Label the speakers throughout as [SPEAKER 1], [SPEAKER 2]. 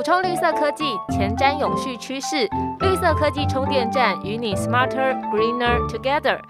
[SPEAKER 1] 补充绿色科技，前瞻永续趋势，绿色科技充电站与你 smarter greener together。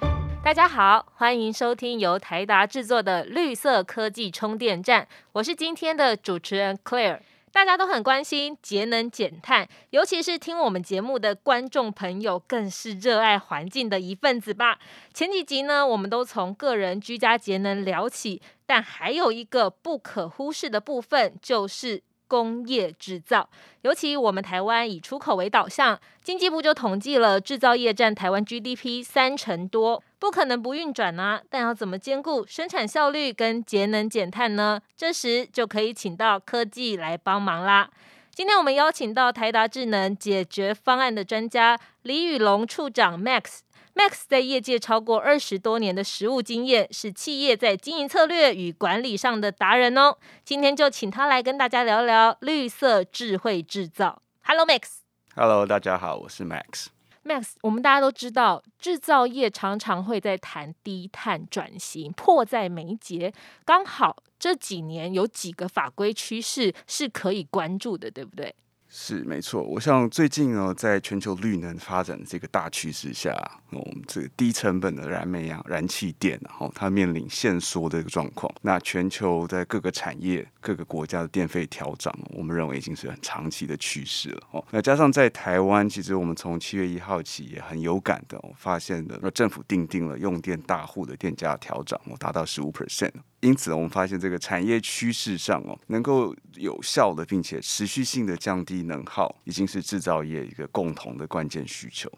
[SPEAKER 1] 大家好，欢迎收听由台达制作的绿色科技充电站，我是今天的主持人 Claire。大家都很关心节能减碳，尤其是听我们节目的观众朋友，更是热爱环境的一份子吧。前几集呢，我们都从个人居家节能聊起，但还有一个不可忽视的部分，就是工业制造。尤其我们台湾以出口为导向，经济部就统计了制造业占台湾 GDP 三成多。不可能不运转啊！但要怎么兼顾生产效率跟节能减碳呢？这时就可以请到科技来帮忙啦。今天我们邀请到台达智能解决方案的专家李宇龙处长 Max。Max 在业界超过二十多年的实务经验，是企业在经营策略与管理上的达人哦。今天就请他来跟大家聊聊绿色智慧制造。Hello Max。
[SPEAKER 2] Hello，大家好，我是 Max。
[SPEAKER 1] Max，我们大家都知道，制造业常常会在谈低碳转型，迫在眉睫。刚好这几年有几个法规趋势是可以关注的，对不对？
[SPEAKER 2] 是没错，我像最近呢，在全球绿能发展的这个大趋势下，我们这个低成本的燃煤啊、燃气电，然后它面临限缩的一个状况。那全球在各个产业、各个国家的电费调涨，我们认为已经是很长期的趋势了。哦，那加上在台湾，其实我们从七月一号起也很有感的发现的，那政府定定了用电大户的电价调涨，哦，达到十五 percent。因此，我们发现这个产业趋势上哦，能够有效的并且持续性的降低能耗，已经是制造业一个共同的关键需求。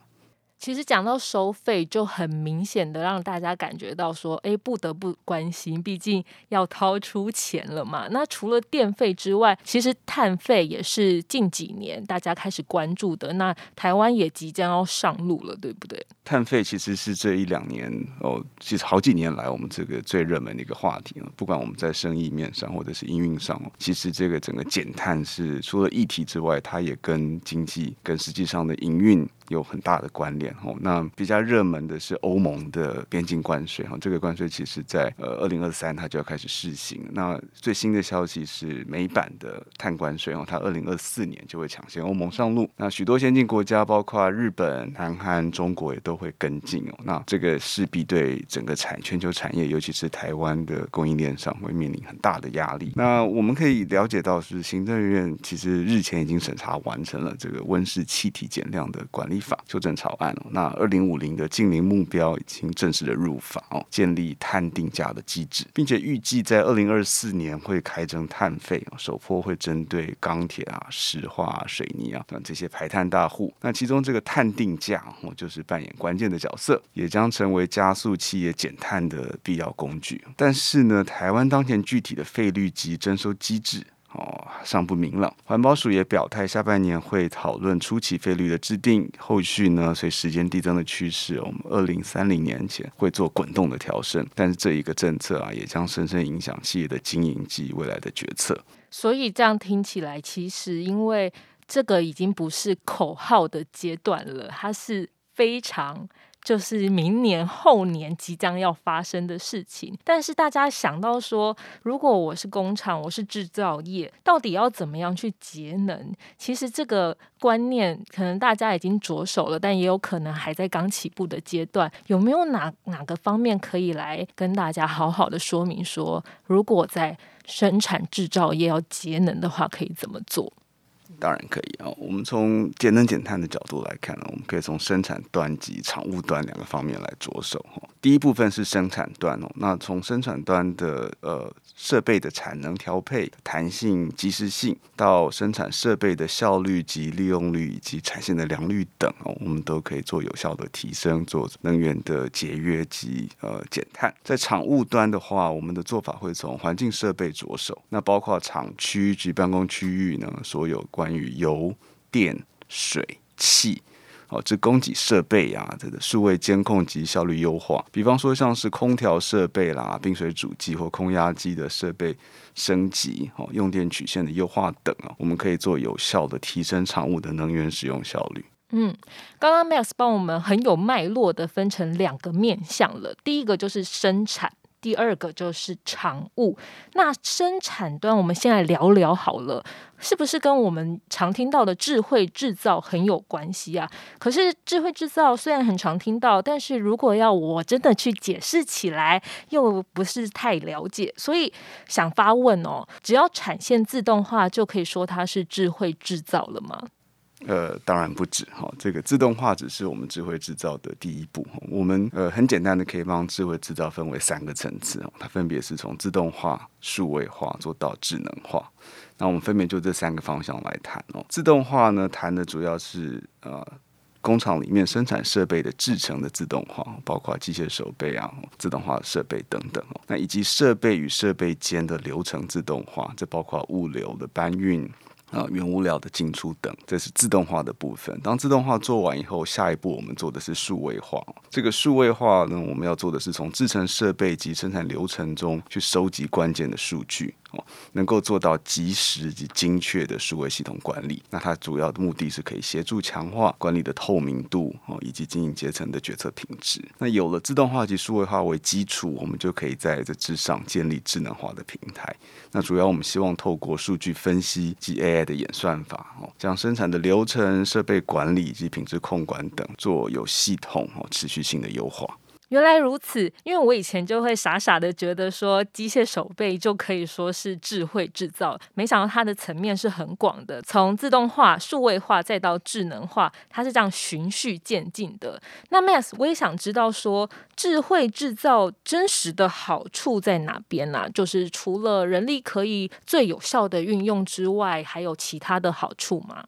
[SPEAKER 1] 其实讲到收费，就很明显的让大家感觉到说，哎，不得不关心，毕竟要掏出钱了嘛。那除了电费之外，其实碳费也是近几年大家开始关注的。那台湾也即将要上路了，对不对？
[SPEAKER 2] 碳费其实是这一两年哦，其实好几年来我们这个最热门的一个话题了。不管我们在生意面上或者是营运上，其实这个整个减碳是除了议题之外，它也跟经济跟实际上的营运。有很大的关联哦。那比较热门的是欧盟的边境关税哈，这个关税其实在呃二零二三它就要开始试行。那最新的消息是美版的碳关税哦，它二零二四年就会抢先欧盟上路。那许多先进国家，包括日本、南韩、中国也都会跟进哦。那这个势必对整个产全球产业，尤其是台湾的供应链上会面临很大的压力。那我们可以了解到，是行政院其实日前已经审查完成了这个温室气体减量的管理。法修正草案哦，那二零五零的近零目标已经正式的入法哦，建立碳定价的机制，并且预计在二零二四年会开征碳费，首波会针对钢铁啊、石化、水泥啊等这些排碳大户。那其中这个碳定价哦，就是扮演关键的角色，也将成为加速企业减碳的必要工具。但是呢，台湾当前具体的费率及征收机制。哦，尚不明朗。环保署也表态，下半年会讨论初期费率的制定，后续呢，随时间递增的趋势，我们二零三零年前会做滚动的调升。但是这一个政策啊，也将深深影响企业的经营及未来的决策。
[SPEAKER 1] 所以这样听起来，其实因为这个已经不是口号的阶段了，它是非常。就是明年后年即将要发生的事情，但是大家想到说，如果我是工厂，我是制造业，到底要怎么样去节能？其实这个观念可能大家已经着手了，但也有可能还在刚起步的阶段。有没有哪哪个方面可以来跟大家好好的说明说，如果在生产制造业要节能的话，可以怎么做？
[SPEAKER 2] 当然可以啊！我们从节能减碳的角度来看呢，我们可以从生产端及产物端两个方面来着手哈。第一部分是生产端哦，那从生产端的呃设备的产能调配、弹性、及时性，到生产设备的效率及利用率以及产线的良率等哦，我们都可以做有效的提升，做能源的节约及呃减碳。在厂务端的话，我们的做法会从环境设备着手，那包括厂区及办公区域呢，所有关于油、电、水、气。哦，这供给设备啊，这个数位监控及效率优化，比方说像是空调设备啦、冰水主机或空压机的设备升级，哦，用电曲线的优化等啊，我们可以做有效的提升厂务的能源使用效率。
[SPEAKER 1] 嗯，刚刚 Max 帮我们很有脉络的分成两个面向了，第一个就是生产。第二个就是产物。那生产端，我们先来聊聊好了，是不是跟我们常听到的智慧制造很有关系啊？可是智慧制造虽然很常听到，但是如果要我真的去解释起来，又不是太了解，所以想发问哦：只要产线自动化，就可以说它是智慧制造了吗？
[SPEAKER 2] 呃，当然不止哈，这个自动化只是我们智慧制造的第一步。我们呃很简单的可以帮智慧制造分为三个层次哦，它分别是从自动化、数位化做到智能化。那我们分别就这三个方向来谈哦。自动化呢，谈的主要是呃工厂里面生产设备的制成的自动化，包括机械手背啊、自动化设备等等哦。那以及设备与设备间的流程自动化，这包括物流的搬运。啊，原物料的进出等，这是自动化的部分。当自动化做完以后，下一步我们做的是数位化。这个数位化呢，我们要做的是从制成设备及生产流程中去收集关键的数据。哦，能够做到及时及精确的数位系统管理，那它主要的目的是可以协助强化管理的透明度哦，以及经营阶层的决策品质。那有了自动化及数位化为基础，我们就可以在这之上建立智能化的平台。那主要我们希望透过数据分析及 AI 的演算法哦，将生产的流程、设备管理及品质控管等做有系统哦、持续性的优化。
[SPEAKER 1] 原来如此，因为我以前就会傻傻的觉得说机械手背就可以说是智慧制造，没想到它的层面是很广的，从自动化、数位化再到智能化，它是这样循序渐进的。那 Mass，我也想知道说智慧制造真实的好处在哪边呢？就是除了人力可以最有效的运用之外，还有其他的好处吗？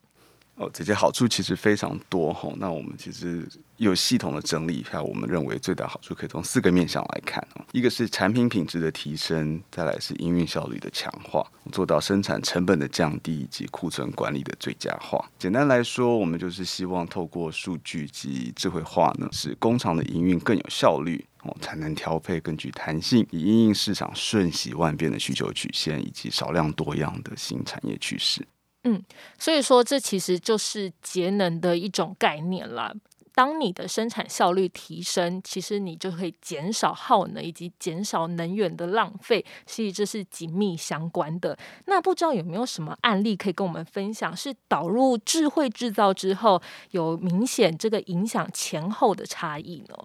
[SPEAKER 2] 哦，这些好处其实非常多哈。那我们其实有系统的整理一下，我们认为最大好处可以从四个面向来看哦。一个是产品品质的提升，再来是营运效率的强化，做到生产成本的降低以及库存管理的最佳化。简单来说，我们就是希望透过数据及智慧化呢，使工厂的营运更有效率哦，才能调配更具弹性，以应应市场瞬息万变的需求曲线以及少量多样的新产业趋势。
[SPEAKER 1] 嗯，所以说这其实就是节能的一种概念啦。当你的生产效率提升，其实你就可以减少耗能以及减少能源的浪费，所以这是紧密相关的。那不知道有没有什么案例可以跟我们分享，是导入智慧制造之后有明显这个影响前后的差异呢？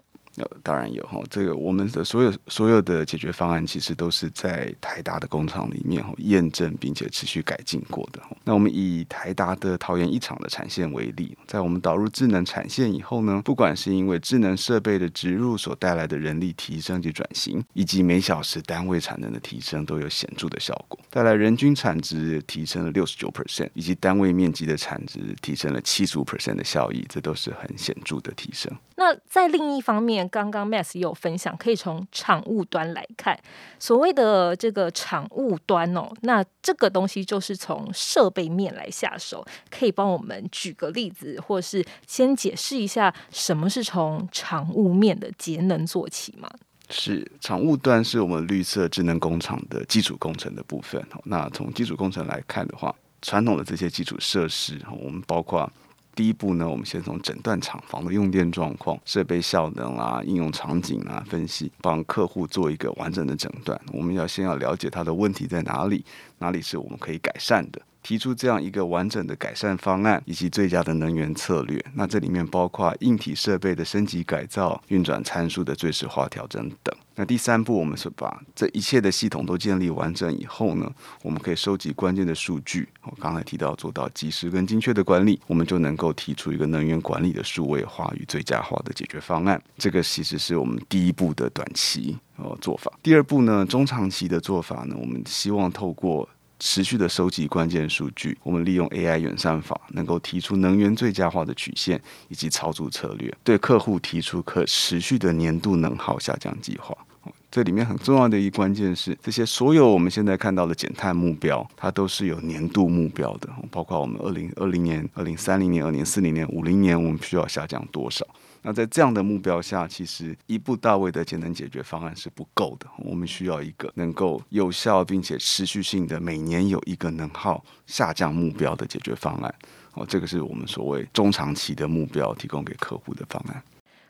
[SPEAKER 2] 当然有哈，这个我们的所有所有的解决方案，其实都是在台达的工厂里面哈验证并且持续改进过的。那我们以台达的桃园一厂的产线为例，在我们导入智能产线以后呢，不管是因为智能设备的植入所带来的人力提升及转型，以及每小时单位产能的提升，都有显著的效果，带来人均产值提升了六十九 percent，以及单位面积的产值提升了七十五 percent 的效益，这都是很显著的提升。
[SPEAKER 1] 那在另一方面，刚刚 Max 也有分享，可以从产物端来看，所谓的这个产物端哦，那这个东西就是从设备面来下手，可以帮我们举个例子，或是先解释一下什么是从产物面的节能做起吗？
[SPEAKER 2] 是，产物端是我们绿色智能工厂的基础工程的部分。那从基础工程来看的话，传统的这些基础设施，我们包括。第一步呢，我们先从诊断厂房的用电状况、设备效能啊、应用场景啊分析，帮客户做一个完整的诊断。我们要先要了解他的问题在哪里，哪里是我们可以改善的。提出这样一个完整的改善方案，以及最佳的能源策略。那这里面包括硬体设备的升级改造、运转参数的最适化调整等。那第三步，我们是把这一切的系统都建立完整以后呢，我们可以收集关键的数据。我刚才提到做到及时跟精确的管理，我们就能够提出一个能源管理的数位化与最佳化的解决方案。这个其实是我们第一步的短期呃做法。第二步呢，中长期的做法呢，我们希望透过持续的收集关键数据，我们利用 AI 远算法，能够提出能源最佳化的曲线以及操作策略，对客户提出可持续的年度能耗下降计划。这里面很重要的一关键是，这些所有我们现在看到的减碳目标，它都是有年度目标的，包括我们二零二零年、二零三零年、二零四零年、五零年，我们需要下降多少。那在这样的目标下，其实一步到位的节能解决方案是不够的。我们需要一个能够有效并且持续性的每年有一个能耗下降目标的解决方案。哦，这个是我们所谓中长期的目标，提供给客户的方案。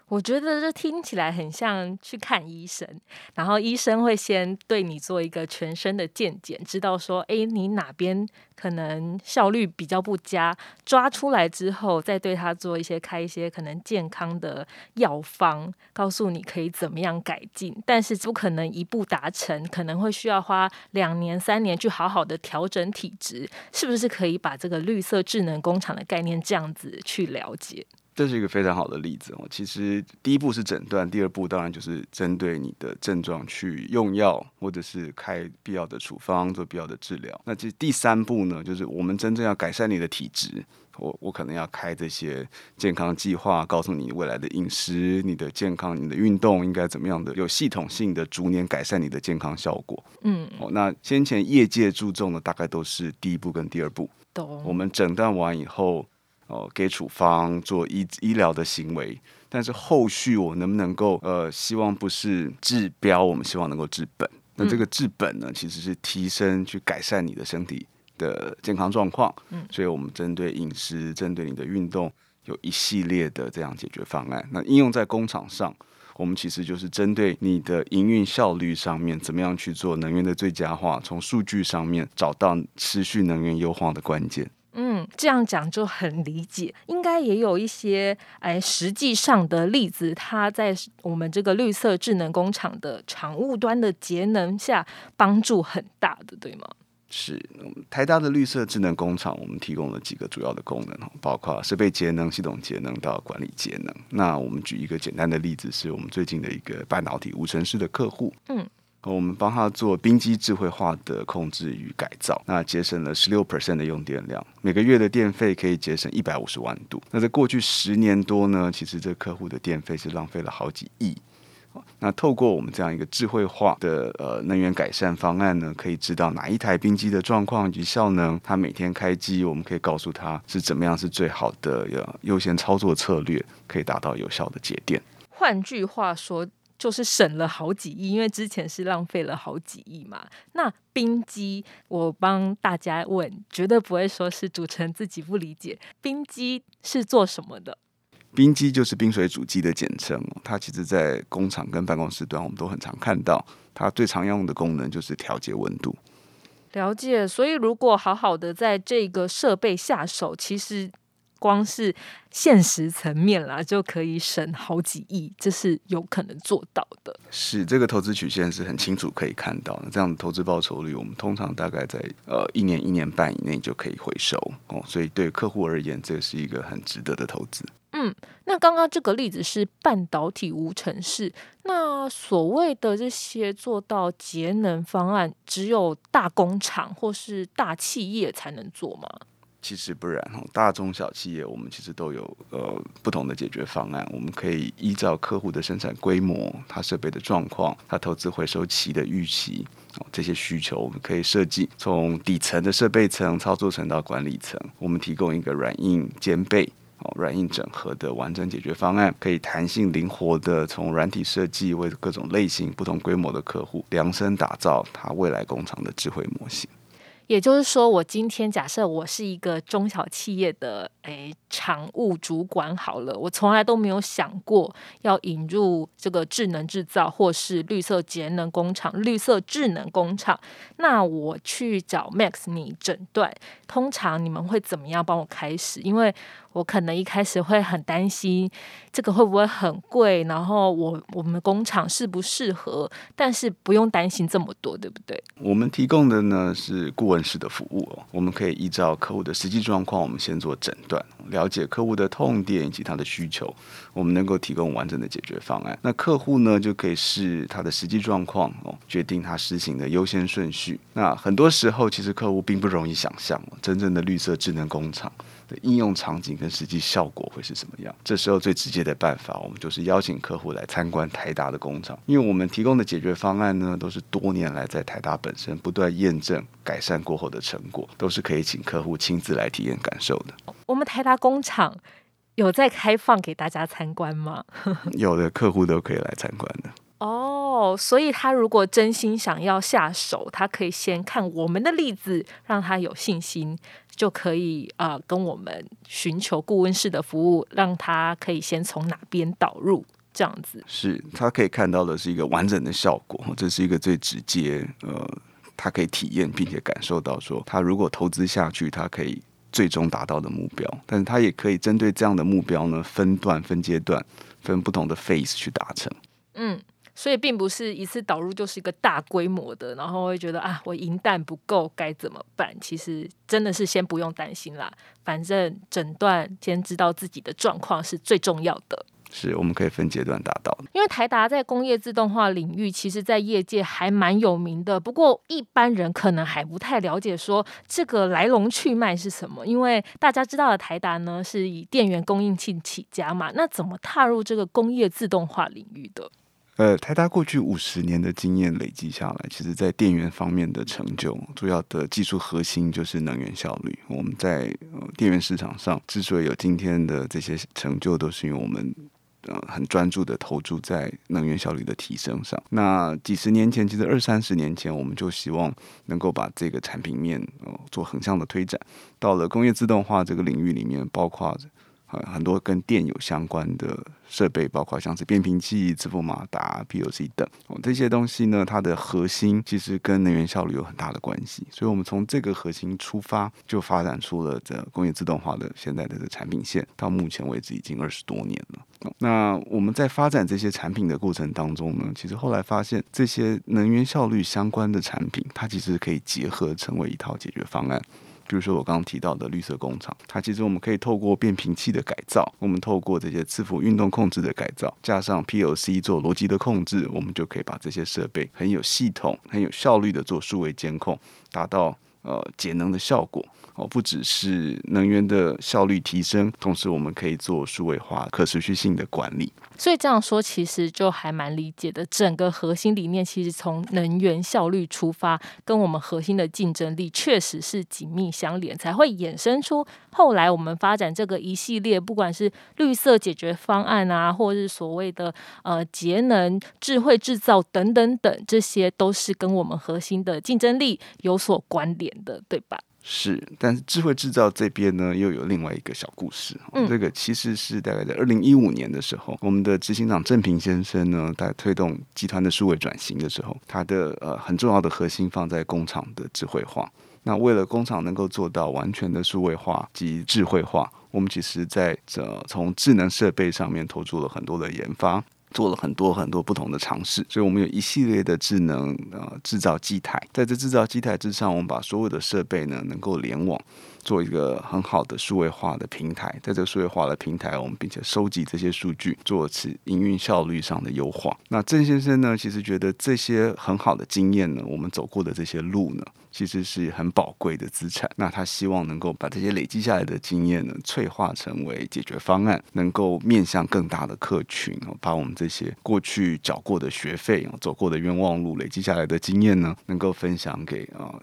[SPEAKER 1] 我觉得这听起来很像去看医生，然后医生会先对你做一个全身的健检，知道说，哎，你哪边可能效率比较不佳，抓出来之后，再对他做一些开一些可能健康的药方，告诉你可以怎么样改进，但是不可能一步达成，可能会需要花两年三年去好好的调整体质，是不是可以把这个绿色智能工厂的概念这样子去了解？
[SPEAKER 2] 这是一个非常好的例子哦。其实第一步是诊断，第二步当然就是针对你的症状去用药，或者是开必要的处方做必要的治疗。那这第三步呢，就是我们真正要改善你的体质，我我可能要开这些健康计划，告诉你未来的饮食、你的健康、你的运动应该怎么样的，有系统性的逐年改善你的健康效果。嗯，哦，那先前业界注重的大概都是第一步跟第二步。
[SPEAKER 1] 懂。
[SPEAKER 2] 我们诊断完以后。哦，给处方做医医疗的行为，但是后续我能不能够呃，希望不是治标，我们希望能够治本。那这个治本呢，其实是提升去改善你的身体的健康状况。嗯，所以我们针对饮食，针对你的运动，有一系列的这样解决方案。那应用在工厂上，我们其实就是针对你的营运效率上面，怎么样去做能源的最佳化，从数据上面找到持续能源优化的关键。
[SPEAKER 1] 嗯，这样讲就很理解，应该也有一些哎实际上的例子，它在我们这个绿色智能工厂的厂务端的节能下帮助很大的，对吗？
[SPEAKER 2] 是，台大的绿色智能工厂，我们提供了几个主要的功能包括设备节能、系统节能到管理节能。那我们举一个简单的例子，是我们最近的一个半导体无尘室的客户，嗯。我们帮他做冰机智慧化的控制与改造，那节省了十六 percent 的用电量，每个月的电费可以节省一百五十万度。那在过去十年多呢，其实这客户的电费是浪费了好几亿。那透过我们这样一个智慧化的呃能源改善方案呢，可以知道哪一台冰机的状况以及效能，它每天开机，我们可以告诉他是怎么样是最好的优先操作策略，可以达到有效的节电。
[SPEAKER 1] 换句话说。就是省了好几亿，因为之前是浪费了好几亿嘛。那冰机，我帮大家问，绝对不会说是主持人自己不理解。冰机是做什么的？
[SPEAKER 2] 冰机就是冰水主机的简称，它其实在工厂跟办公室端我们都很常看到。它最常用的功能就是调节温度。
[SPEAKER 1] 了解，所以如果好好的在这个设备下手，其实。光是现实层面啦，就可以省好几亿，这是有可能做到的。
[SPEAKER 2] 是这个投资曲线是很清楚可以看到的，这样的投资报酬率，我们通常大概在呃一年一年半以内就可以回收哦。所以对客户而言，这是一个很值得的投资。
[SPEAKER 1] 嗯，那刚刚这个例子是半导体无尘室，那所谓的这些做到节能方案，只有大工厂或是大企业才能做吗？
[SPEAKER 2] 其实不然哈，大中小企业我们其实都有呃不同的解决方案。我们可以依照客户的生产规模、他设备的状况、他投资回收期的预期哦这些需求，我们可以设计从底层的设备层、操作层到管理层，我们提供一个软硬兼备哦软硬整合的完整解决方案，可以弹性灵活的从软体设计为各种类型、不同规模的客户量身打造他未来工厂的智慧模型。
[SPEAKER 1] 也就是说，我今天假设我是一个中小企业的诶常务主管好了，我从来都没有想过要引入这个智能制造或是绿色节能工厂、绿色智能工厂。那我去找 Max 你诊断，通常你们会怎么样帮我开始？因为我可能一开始会很担心这个会不会很贵，然后我我们工厂适不适合？但是不用担心这么多，对不对？
[SPEAKER 2] 我们提供的呢是顾问式的服务哦，我们可以依照客户的实际状况，我们先做诊断，了解客户的痛点以及他的需求，我们能够提供完整的解决方案。那客户呢就可以视他的实际状况哦，决定他实行的优先顺序。那很多时候其实客户并不容易想象，真正的绿色智能工厂。的应用场景跟实际效果会是什么样？这时候最直接的办法，我们就是邀请客户来参观台达的工厂，因为我们提供的解决方案呢，都是多年来在台达本身不断验证、改善过后的成果，都是可以请客户亲自来体验感受的。
[SPEAKER 1] 我们台达工厂有在开放给大家参观吗？
[SPEAKER 2] 有的客户都可以来参观的。
[SPEAKER 1] 哦，所以他如果真心想要下手，他可以先看我们的例子，让他有信心。就可以呃跟我们寻求顾问式的服务，让他可以先从哪边导入？这样子。
[SPEAKER 2] 是他可以看到的是一个完整的效果，这是一个最直接，呃，他可以体验并且感受到说，他如果投资下去，他可以最终达到的目标，但是他也可以针对这样的目标呢，分段、分阶段、分不同的 phase 去达成。
[SPEAKER 1] 嗯。所以并不是一次导入就是一个大规模的，然后会觉得啊，我银弹不够该怎么办？其实真的是先不用担心啦，反正诊断先知道自己的状况是最重要的。
[SPEAKER 2] 是，我们可以分阶段达到。
[SPEAKER 1] 因为台达在工业自动化领域，其实在业界还蛮有名的。不过一般人可能还不太了解说这个来龙去脉是什么。因为大家知道的台达呢，是以电源供应器起家嘛，那怎么踏入这个工业自动化领域的？
[SPEAKER 2] 呃，台达过去五十年的经验累积下来，其实在电源方面的成就，主要的技术核心就是能源效率。我们在电源市场上之所以有今天的这些成就，都是因为我们呃很专注的投注在能源效率的提升上。那几十年前，其实二三十年前，我们就希望能够把这个产品面呃做横向的推展，到了工业自动化这个领域里面，包括。呃，很多跟电有相关的设备，包括像是变频器、支付马达、PLC 等，这些东西呢，它的核心其实跟能源效率有很大的关系。所以，我们从这个核心出发，就发展出了这工业自动化的现在的这产品线。到目前为止，已经二十多年了。那我们在发展这些产品的过程当中呢，其实后来发现，这些能源效率相关的产品，它其实可以结合成为一套解决方案。比如说我刚刚提到的绿色工厂，它其实我们可以透过变频器的改造，我们透过这些伺服运动控制的改造，加上 PLC 做逻辑的控制，我们就可以把这些设备很有系统、很有效率的做数位监控，达到呃节能的效果。哦，不只是能源的效率提升，同时我们可以做数位化、可持续性的管理。
[SPEAKER 1] 所以这样说，其实就还蛮理解的。整个核心理念其实从能源效率出发，跟我们核心的竞争力确实是紧密相连，才会衍生出后来我们发展这个一系列，不管是绿色解决方案啊，或是所谓的呃节能、智慧制造等等等，这些都是跟我们核心的竞争力有所关联的，对吧？
[SPEAKER 2] 是，但是智慧制造这边呢，又有另外一个小故事。嗯，这个其实是大概在二零一五年的时候，我们的执行长郑平先生呢，在推动集团的数位转型的时候，他的呃很重要的核心放在工厂的智慧化。那为了工厂能够做到完全的数位化及智慧化，我们其实在这从智能设备上面投入了很多的研发。做了很多很多不同的尝试，所以我们有一系列的智能呃制造机台，在这制造机台之上，我们把所有的设备呢能够联网，做一个很好的数位化的平台。在这个数位化的平台，我们并且收集这些数据，做此营运效率上的优化。那郑先生呢，其实觉得这些很好的经验呢，我们走过的这些路呢。其实是很宝贵的资产。那他希望能够把这些累积下来的经验呢，催化成为解决方案，能够面向更大的客群，把我们这些过去缴过的学费、走过的冤枉路、累积下来的经验呢，能够分享给啊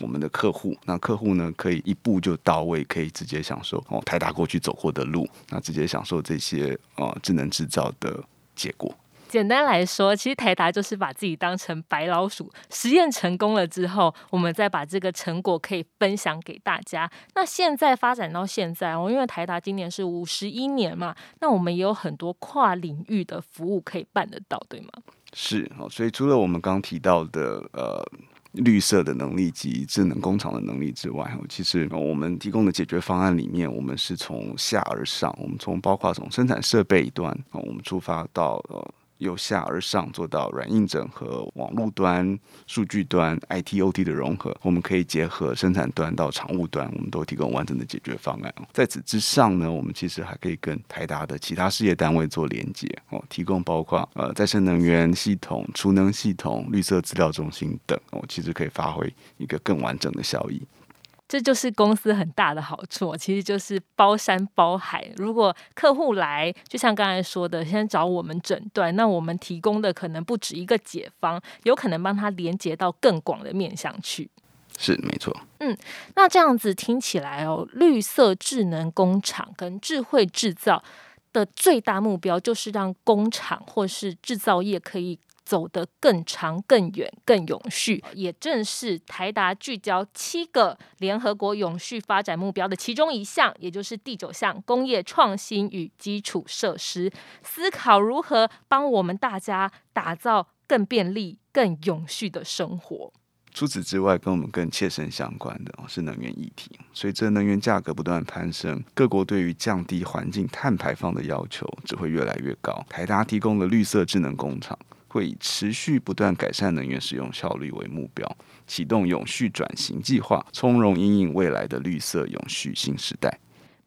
[SPEAKER 2] 我们的客户。那客户呢，可以一步就到位，可以直接享受哦台达过去走过的路，那直接享受这些呃智能制造的结果。
[SPEAKER 1] 简单来说，其实台达就是把自己当成白老鼠，实验成功了之后，我们再把这个成果可以分享给大家。那现在发展到现在哦，因为台达今年是五十一年嘛，那我们也有很多跨领域的服务可以办得到，对吗？
[SPEAKER 2] 是哦，所以除了我们刚提到的呃绿色的能力及智能工厂的能力之外，其实我们提供的解决方案里面，我们是从下而上，我们从包括从生产设备端啊，我们出发到呃。由下而上做到软硬整合，网络端、数据端、ITOT 的融合，我们可以结合生产端到厂务端，我们都提供完整的解决方案。在此之上呢，我们其实还可以跟台达的其他事业单位做连接哦，提供包括呃再生能源系统、储能系统、绿色资料中心等哦，其实可以发挥一个更完整的效益。
[SPEAKER 1] 这就是公司很大的好处，其实就是包山包海。如果客户来，就像刚才说的，先找我们诊断，那我们提供的可能不止一个解方，有可能帮他连接到更广的面向去。
[SPEAKER 2] 是没错。
[SPEAKER 1] 嗯，那这样子听起来哦，绿色智能工厂跟智慧制造的最大目标，就是让工厂或是制造业可以。走得更长、更远、更永续。也正是台达聚焦七个联合国永续发展目标的其中一项，也就是第九项工业创新与基础设施，思考如何帮我们大家打造更便利、更永续的生活。
[SPEAKER 2] 除此之外，跟我们更切身相关的是能源议题。随着能源价格不断攀升，各国对于降低环境碳排放的要求只会越来越高。台达提供的绿色智能工厂，会以持续不断改善能源使用效率为目标，启动永续转型计划，从容应应未来的绿色永续新时代。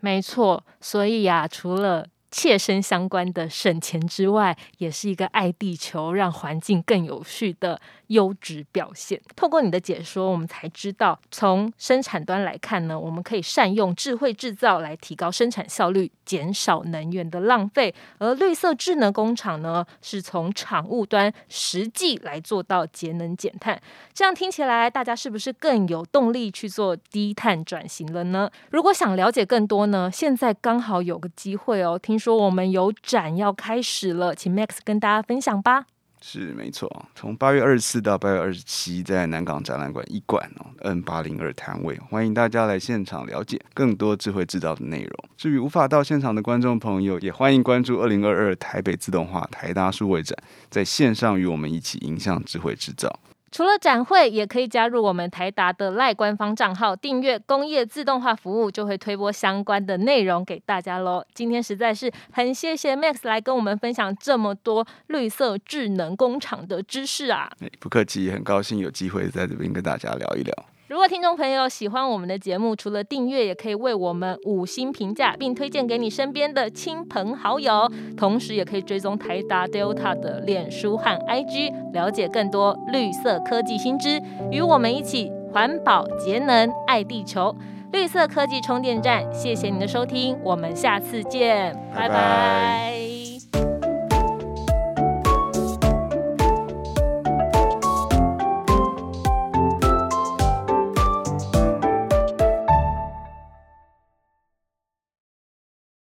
[SPEAKER 1] 没错，所以呀，除了切身相关的省钱之外，也是一个爱地球、让环境更有序的优质表现。透过你的解说，我们才知道，从生产端来看呢，我们可以善用智慧制造来提高生产效率，减少能源的浪费；而绿色智能工厂呢，是从产物端实际来做到节能减碳。这样听起来，大家是不是更有动力去做低碳转型了呢？如果想了解更多呢，现在刚好有个机会哦，听。说我们有展要开始了，请 Max 跟大家分享吧。
[SPEAKER 2] 是没错，从八月二十四到八月二十七，在南港展览馆一馆哦，N 八零二摊位，欢迎大家来现场了解更多智慧制造的内容。至于无法到现场的观众朋友，也欢迎关注二零二二台北自动化台大数位展，在线上与我们一起影响智慧制造。
[SPEAKER 1] 除了展会，也可以加入我们台达的赖官方账号，订阅工业自动化服务，就会推播相关的内容给大家喽。今天实在是很谢谢 Max 来跟我们分享这么多绿色智能工厂的知识啊！
[SPEAKER 2] 不客气，很高兴有机会在这边跟大家聊一聊。
[SPEAKER 1] 如果听众朋友喜欢我们的节目，除了订阅，也可以为我们五星评价，并推荐给你身边的亲朋好友。同时，也可以追踪台达 Delta 的脸书和 IG，了解更多绿色科技新知，与我们一起环保节能爱地球。绿色科技充电站，谢谢您的收听，我们下次见，拜拜。